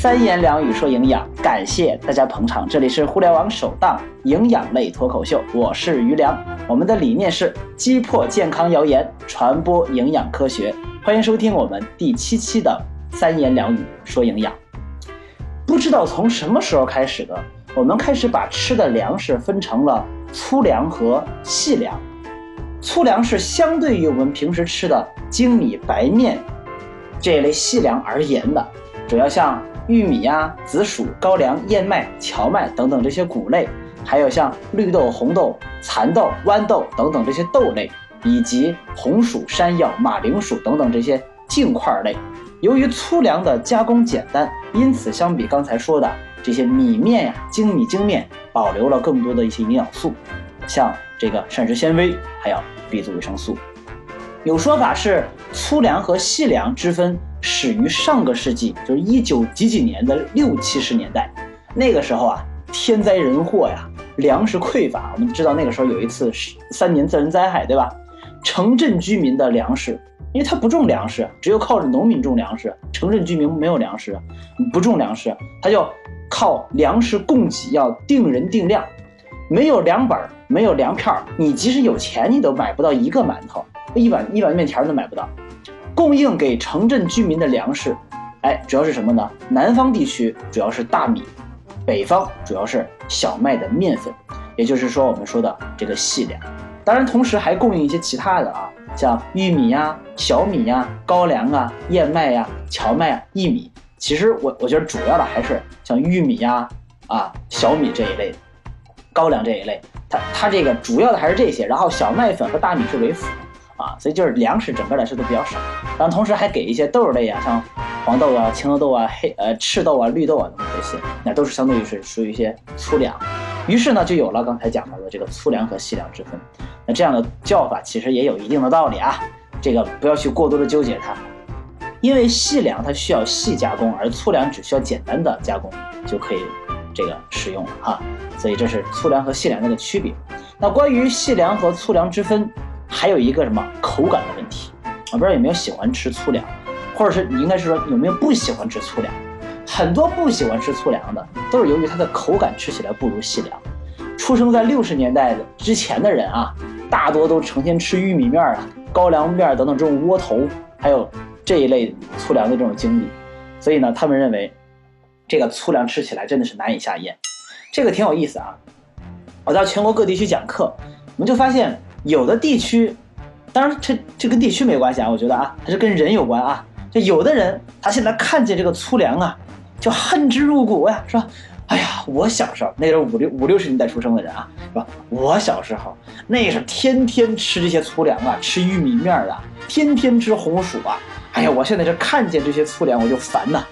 三言两语说营养，感谢大家捧场。这里是互联网首档营养类脱口秀，我是于良。我们的理念是击破健康谣言，传播营养科学。欢迎收听我们第七期的三言两语说营养。不知道从什么时候开始的，我们开始把吃的粮食分成了粗粮和细粮。粗粮是相对于我们平时吃的精米、白面这一类细粮而言的。主要像玉米呀、紫薯、高粱、燕麦、荞麦等等这些谷类，还有像绿豆、红豆、蚕豆、豌豆等等这些豆类，以及红薯、山药、马铃薯等等这些茎块类。由于粗粮的加工简单，因此相比刚才说的这些米面呀、精米精面，保留了更多的一些营养素，像这个膳食纤维，还有 B 族维生素。有说法是粗粮和细粮之分。始于上个世纪，就是一九几几年的六七十年代，那个时候啊，天灾人祸呀，粮食匮乏。我们知道那个时候有一次三年自然灾害，对吧？城镇居民的粮食，因为他不种粮食，只有靠着农民种粮食。城镇居民没有粮食，不种粮食，他就靠粮食供给要定人定量，没有粮本，没有粮票，你即使有钱，你都买不到一个馒头，一碗一碗面条都买不到。供应给城镇居民的粮食，哎，主要是什么呢？南方地区主要是大米，北方主要是小麦的面粉，也就是说我们说的这个细粮。当然，同时还供应一些其他的啊，像玉米呀、小米呀、高粱啊、燕麦呀、荞麦啊、薏米。其实我我觉得主要的还是像玉米呀、啊小米这一类，高粱这一类，它它这个主要的还是这些，然后小麦粉和大米是为辅。啊，所以就是粮食整个来说都比较少，然后同时还给一些豆类啊，像黄豆啊、青豆豆啊、黑呃赤豆啊、绿豆啊等等这些，那都是相对于是属于一些粗粮。于是呢，就有了刚才讲到的这个粗粮和细粮之分。那这样的叫法其实也有一定的道理啊，这个不要去过多的纠结它，因为细粮它需要细加工，而粗粮只需要简单的加工就可以这个使用了哈。所以这是粗粮和细粮的区别。那关于细粮和粗粮之分。还有一个什么口感的问题，我不知道有没有喜欢吃粗粮，或者是你应该是说有没有不喜欢吃粗粮？很多不喜欢吃粗粮的，都是由于它的口感吃起来不如细粮。出生在六十年代的之前的人啊，大多都成天吃玉米面啊、高粱面等等这种窝头，还有这一类粗粮的这种经历，所以呢，他们认为这个粗粮吃起来真的是难以下咽。这个挺有意思啊，我到全国各地去讲课，我们就发现。有的地区，当然这这跟地区没关系啊，我觉得啊，它是跟人有关啊。就有的人他现在看见这个粗粮啊，就恨之入骨呀，是吧？哎呀，我小时候那时候五六五六十年代出生的人啊，是吧？我小时候那是天天吃这些粗粮啊，吃玉米面啊，天天吃红薯啊。哎呀，我现在这看见这些粗粮我就烦呐。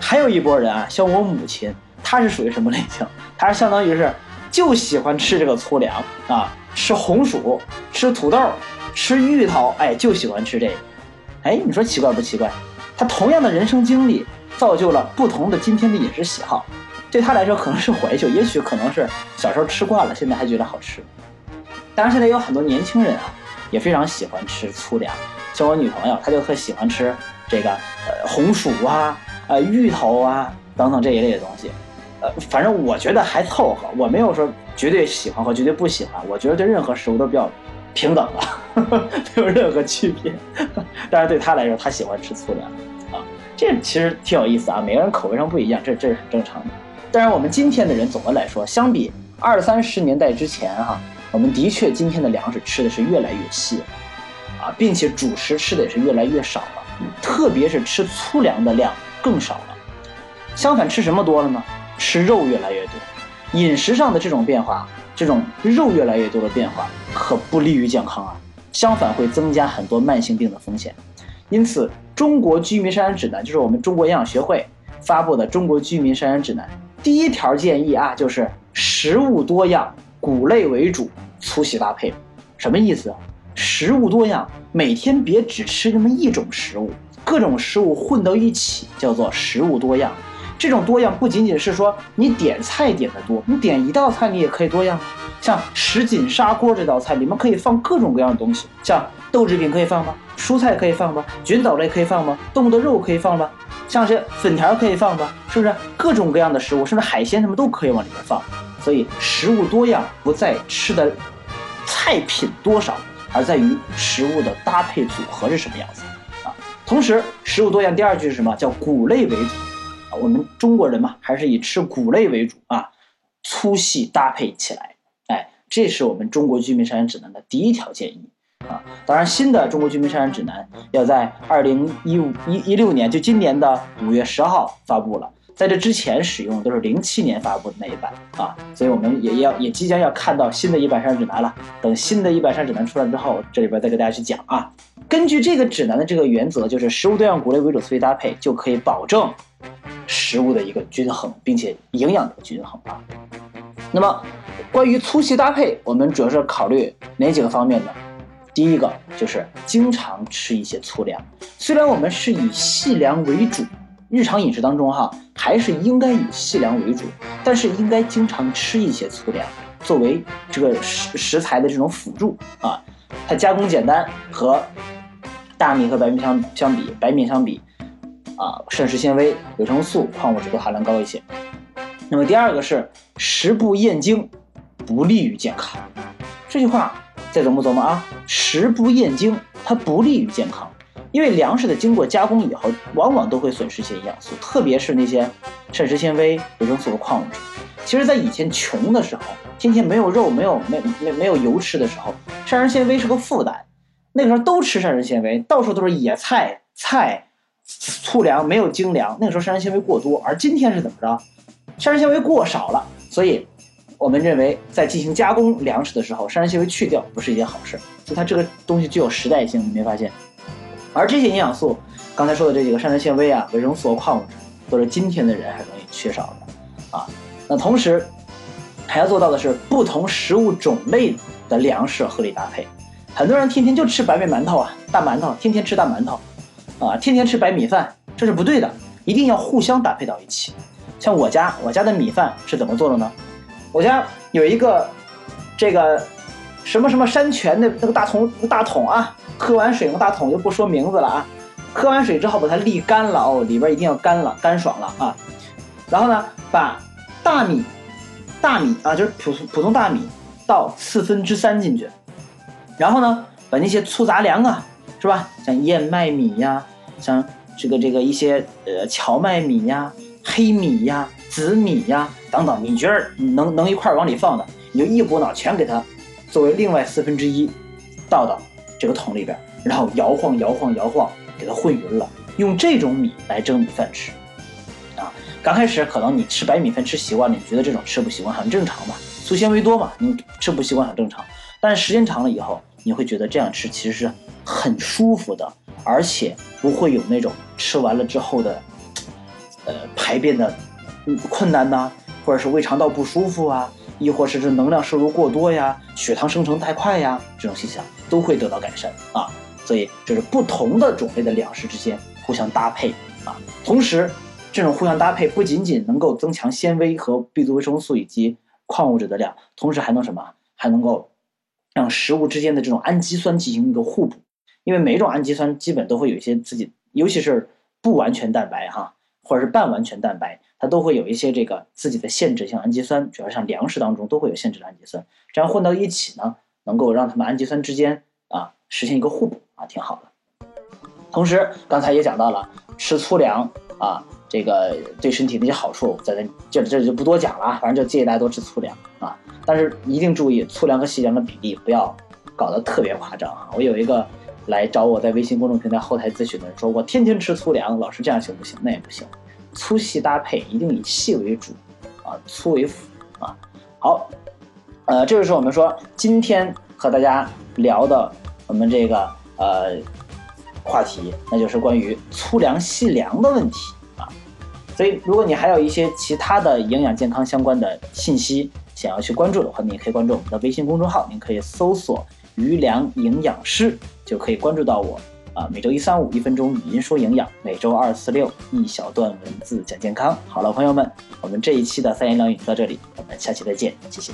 还有一波人啊，像我母亲，她是属于什么类型？她是相当于是就喜欢吃这个粗粮啊。吃红薯，吃土豆，吃芋头，哎，就喜欢吃这个，哎，你说奇怪不奇怪？他同样的人生经历，造就了不同的今天的饮食喜好。对他来说可能是怀旧，也许可能是小时候吃惯了，现在还觉得好吃。当然，现在有很多年轻人啊，也非常喜欢吃粗粮。像我女朋友，她就特喜欢吃这个呃红薯啊、呃芋头啊等等这一类的东西。呃，反正我觉得还凑合，我没有说绝对喜欢和绝对不喜欢，我觉得对任何食物都比较平等的，没有任何区别。但是对他来说，他喜欢吃粗粮啊，这其实挺有意思啊。每个人口味上不一样，这这是很正常的。当然，我们今天的人总的来说，相比二三十年代之前哈，我们的确今天的粮食吃的是越来越细啊，并且主食吃的也是越来越少了，特别是吃粗粮的量更少了。相反，吃什么多了呢？吃肉越来越多，饮食上的这种变化，这种肉越来越多的变化，可不利于健康啊！相反，会增加很多慢性病的风险。因此，《中国居民膳食指南》就是我们中国营养学会发布的《中国居民膳食指南》，第一条建议啊，就是食物多样，谷类为主，粗细搭配。什么意思？食物多样，每天别只吃那么一种食物，各种食物混到一起，叫做食物多样。这种多样不仅仅是说你点菜点的多，你点一道菜你也可以多样。像什锦砂锅这道菜里面可以放各种各样的东西，像豆制品可以放吗？蔬菜可以放吗？菌藻类可以放吗？动物的肉可以放吗？像是粉条可以放吗，是不是？各种各样的食物，甚至海鲜什么都可以往里面放。所以食物多样不在吃的菜品多少，而在于食物的搭配组合是什么样子啊。同时，食物多样第二句是什么？叫谷类为主。我们中国人嘛，还是以吃谷类为主啊，粗细搭配起来。哎，这是我们中国居民膳食指南的第一条建议。啊，当然，新的中国居民膳食指南要在二零一五一一六年，就今年的五月十号发布了。在这之前使用都是零七年发布的那一版啊，所以我们也要也即将要看到新的一版膳食指南了。等新的一版膳食指南出来之后，这里边再给大家去讲啊。根据这个指南的这个原则，就是食物多样、谷类为主，粗细搭配，就可以保证食物的一个均衡，并且营养的均衡啊。那么，关于粗细搭配，我们主要是考虑哪几个方面呢？第一个就是经常吃一些粗粮，虽然我们是以细粮为主，日常饮食当中哈还是应该以细粮为主，但是应该经常吃一些粗粮，作为这个食食材的这种辅助啊。它加工简单，和大米和白米相相比，白米相比啊，膳食纤维、维生素、矿物质都含量高一些。那么第二个是食不厌精，不利于健康，这句话。再琢磨琢磨啊，食不厌精，它不利于健康，因为粮食的经过加工以后，往往都会损失一些营养素，特别是那些膳食纤维、维生素和矿物质。其实，在以前穷的时候，天天没有肉、没有没没没有油吃的时候，膳食纤维是个负担。那个时候都吃膳食纤维，到处都是野菜、菜、粗粮，没有精粮。那个时候膳食纤维过多，而今天是怎么着？膳食纤维过少了，所以。我们认为，在进行加工粮食的时候，膳食纤维去掉不是一件好事，就它这个东西具有时代性，你没发现？而这些营养素，刚才说的这几个膳食纤维啊、维生素、矿物质，都是今天的人还容易缺少的啊。那同时还要做到的是，不同食物种类的粮食合理搭配。很多人天天就吃白面馒头啊、大馒头，天天吃大馒头啊，天天吃白米饭，这是不对的，一定要互相搭配到一起。像我家，我家的米饭是怎么做的呢？我家有一个这个什么什么山泉的那个大桶大桶啊，喝完水用大桶就不说名字了啊。喝完水之后把它沥干了哦，里边一定要干了，干爽了啊。然后呢，把大米大米啊，就是普通普通大米倒四分之三进去，然后呢，把那些粗杂粮啊，是吧？像燕麦米呀，像这个这个一些呃荞麦米呀、黑米呀。紫米呀，等等，你觉得能能一块儿往里放的，你就一股脑全给它作为另外四分之一倒到这个桶里边，然后摇晃摇晃摇晃，给它混匀了。用这种米来蒸米饭吃啊。刚开始可能你吃白米饭吃习惯了，你觉得这种吃不习惯很正常嘛，粗纤维多嘛，你吃不习惯很正常。但是时间长了以后，你会觉得这样吃其实是很舒服的，而且不会有那种吃完了之后的呃排便的。困难呐，或者是胃肠道不舒服啊，亦或是这能量摄入过多呀，血糖生成太快呀，这种现象都会得到改善啊。所以这是不同的种类的粮食之间互相搭配啊。同时，这种互相搭配不仅仅能够增强纤维和 B 族维生素以及矿物质的量，同时还能什么？还能够让食物之间的这种氨基酸进行一个互补。因为每种氨基酸基本都会有一些自己，尤其是不完全蛋白哈，或者是半完全蛋白。它都会有一些这个自己的限制性氨基酸，主要像粮食当中都会有限制的氨基酸，这样混到一起呢，能够让它们氨基酸之间啊实现一个互补啊，挺好的。同时，刚才也讲到了吃粗粮啊，这个对身体的一些好处，在这这这就不多讲了，反正就建议大家多吃粗粮啊，但是一定注意粗粮和细粮的比例不要搞得特别夸张啊。我有一个来找我在微信公众平台后台咨询的人说，我天天吃粗粮，老师这样行不行？那也不行。粗细搭配一定以细为主，啊，粗为辅，啊，好，呃，这就是我们说今天和大家聊的我们这个呃话题，那就是关于粗粮细粮的问题啊。所以，如果你还有一些其他的营养健康相关的信息想要去关注的话，你也可以关注我们的微信公众号，您可以搜索“余粮营养师”，就可以关注到我。啊，每周一、三、五一分钟语音说营养，每周二、四、六一小段文字讲健康。好了，朋友们，我们这一期的三言两语就到这里，我们下期再见，谢谢。